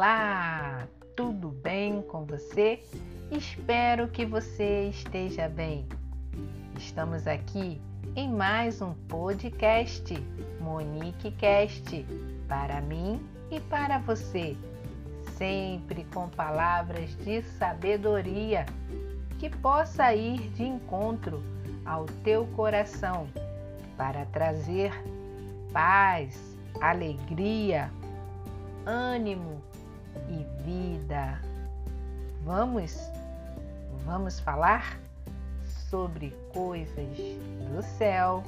Olá, tudo bem com você? Espero que você esteja bem. Estamos aqui em mais um podcast Monique Cast para mim e para você, sempre com palavras de sabedoria que possa ir de encontro ao teu coração para trazer paz, alegria, ânimo e vida. Vamos, vamos falar sobre coisas do céu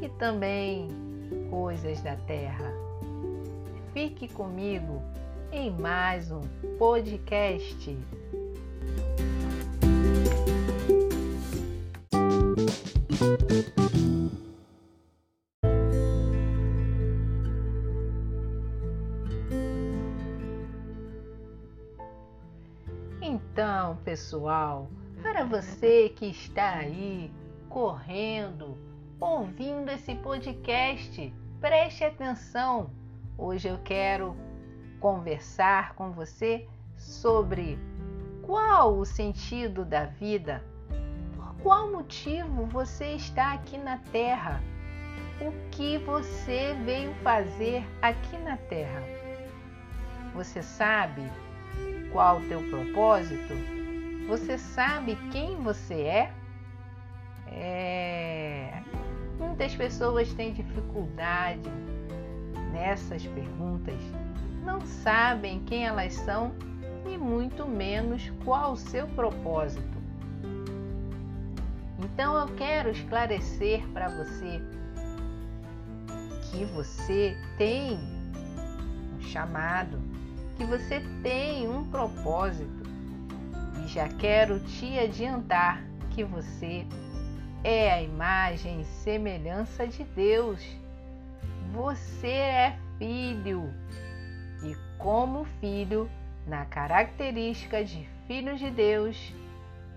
e também coisas da terra. Fique comigo em mais um podcast. Então, pessoal, para você que está aí correndo, ouvindo esse podcast, preste atenção. Hoje eu quero conversar com você sobre qual o sentido da vida, por qual motivo você está aqui na Terra, o que você veio fazer aqui na Terra. Você sabe qual o teu propósito? Você sabe quem você é? É. Muitas pessoas têm dificuldade nessas perguntas, não sabem quem elas são e muito menos qual o seu propósito. Então eu quero esclarecer para você que você tem um chamado que você tem um propósito e já quero te adiantar que você é a imagem e semelhança de Deus. Você é filho e, como filho, na característica de filho de Deus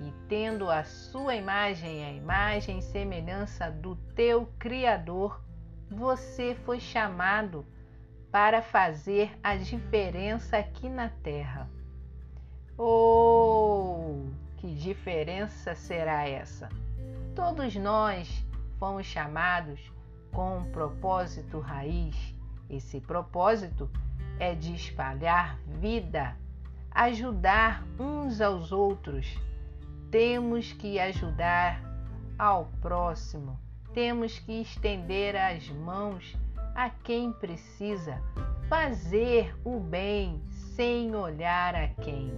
e tendo a sua imagem, a imagem e semelhança do teu Criador, você foi chamado para fazer a diferença aqui na Terra. Oh, que diferença será essa? Todos nós fomos chamados com um propósito raiz. Esse propósito é de espalhar vida, ajudar uns aos outros. Temos que ajudar ao próximo, temos que estender as mãos a quem precisa, fazer o bem sem olhar a quem.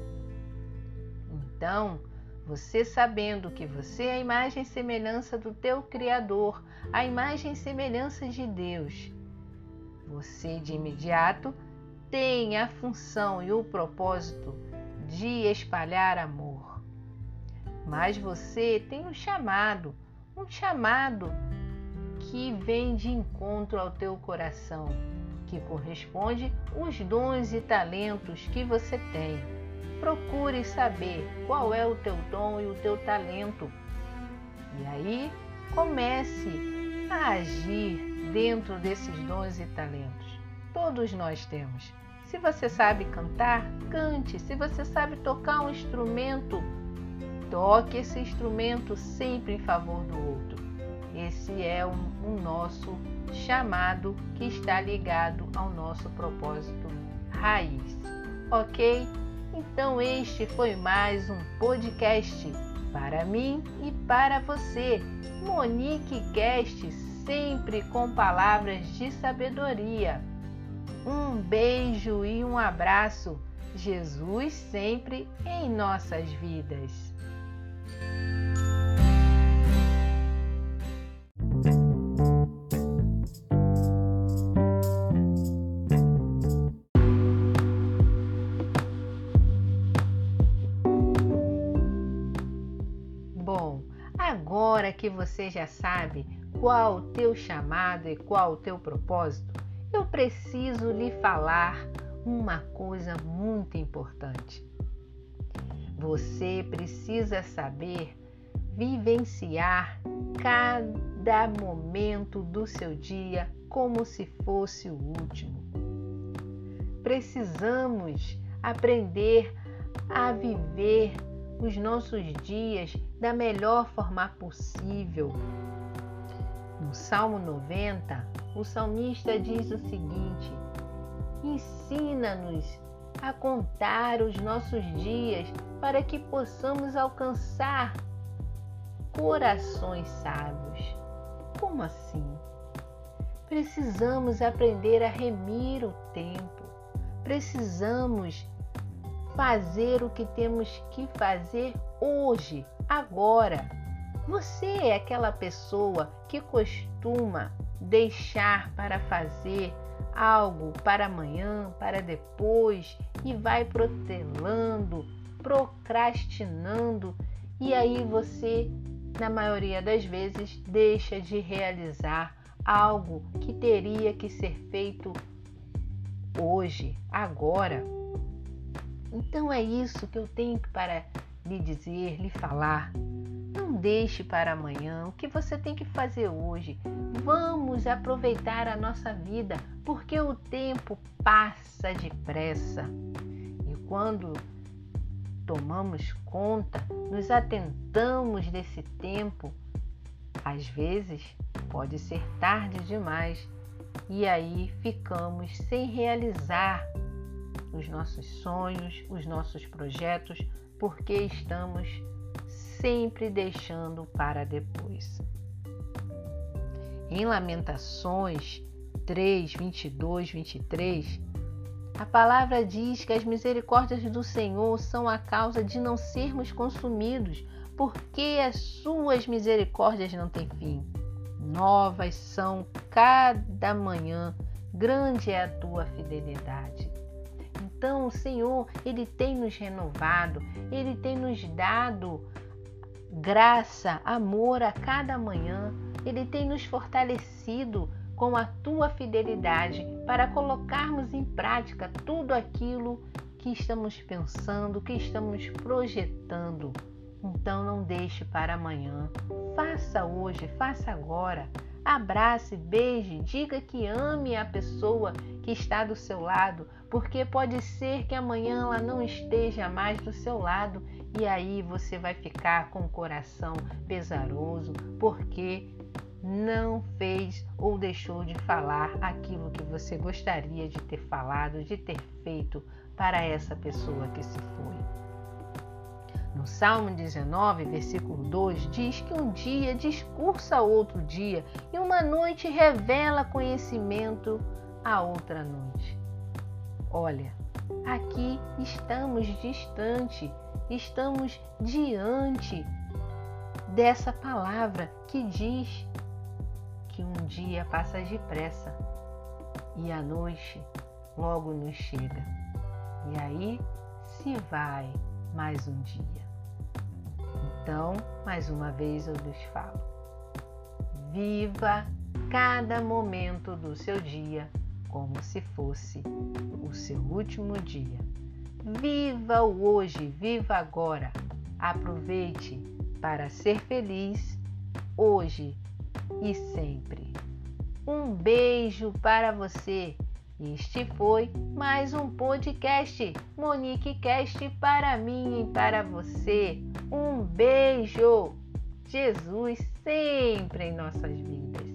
Então, você sabendo que você é a imagem e semelhança do teu Criador, a imagem e semelhança de Deus, você de imediato tem a função e o propósito de espalhar amor. Mas você tem um chamado, um chamado que vem de encontro ao teu coração, que corresponde os dons e talentos que você tem. Procure saber qual é o teu dom e o teu talento. E aí comece a agir dentro desses dons e talentos. Todos nós temos. Se você sabe cantar, cante. Se você sabe tocar um instrumento, toque esse instrumento sempre em favor do outro. Esse é o, o nosso chamado que está ligado ao nosso propósito raiz. Ok? Então, este foi mais um podcast para mim e para você. Monique Cast, sempre com palavras de sabedoria. Um beijo e um abraço. Jesus sempre em nossas vidas. Que você já sabe qual o teu chamado e qual o teu propósito, eu preciso lhe falar uma coisa muito importante. Você precisa saber vivenciar cada momento do seu dia como se fosse o último. Precisamos aprender a viver os nossos dias da melhor forma possível. No Salmo 90, o salmista diz o seguinte: Ensina-nos a contar os nossos dias para que possamos alcançar corações sábios. Como assim? Precisamos aprender a remir o tempo. Precisamos fazer o que temos que fazer hoje, agora. Você é aquela pessoa que costuma deixar para fazer algo para amanhã, para depois e vai protelando, procrastinando e aí você, na maioria das vezes, deixa de realizar algo que teria que ser feito hoje, agora. Então é isso que eu tenho para lhe dizer, lhe falar. Não deixe para amanhã o que você tem que fazer hoje. Vamos aproveitar a nossa vida, porque o tempo passa depressa. E quando tomamos conta, nos atentamos desse tempo, às vezes pode ser tarde demais e aí ficamos sem realizar os nossos sonhos, os nossos projetos, porque estamos sempre deixando para depois. Em Lamentações 3, 22, 23, a palavra diz que as misericórdias do Senhor são a causa de não sermos consumidos, porque as suas misericórdias não têm fim. Novas são cada manhã, grande é a tua fidelidade. Então, o Senhor, ele tem nos renovado, ele tem nos dado graça, amor a cada manhã. Ele tem nos fortalecido com a tua fidelidade para colocarmos em prática tudo aquilo que estamos pensando, que estamos projetando. Então não deixe para amanhã. Faça hoje, faça agora. Abrace, beije, diga que ame a pessoa que está do seu lado, porque pode ser que amanhã ela não esteja mais do seu lado e aí você vai ficar com o coração pesaroso porque não fez ou deixou de falar aquilo que você gostaria de ter falado, de ter feito para essa pessoa que se foi. No Salmo 19, versículo 2, diz que um dia discursa outro dia e uma noite revela conhecimento a outra noite. Olha, aqui estamos distante estamos diante dessa palavra que diz que um dia passa depressa e a noite logo nos chega. E aí se vai mais um dia. Então, mais uma vez eu lhes falo: viva cada momento do seu dia como se fosse o seu último dia. Viva o hoje, viva agora. Aproveite para ser feliz hoje e sempre. Um beijo para você. Este foi mais um podcast Monique Cast para mim e para você. Um beijo. Jesus sempre em nossas vidas.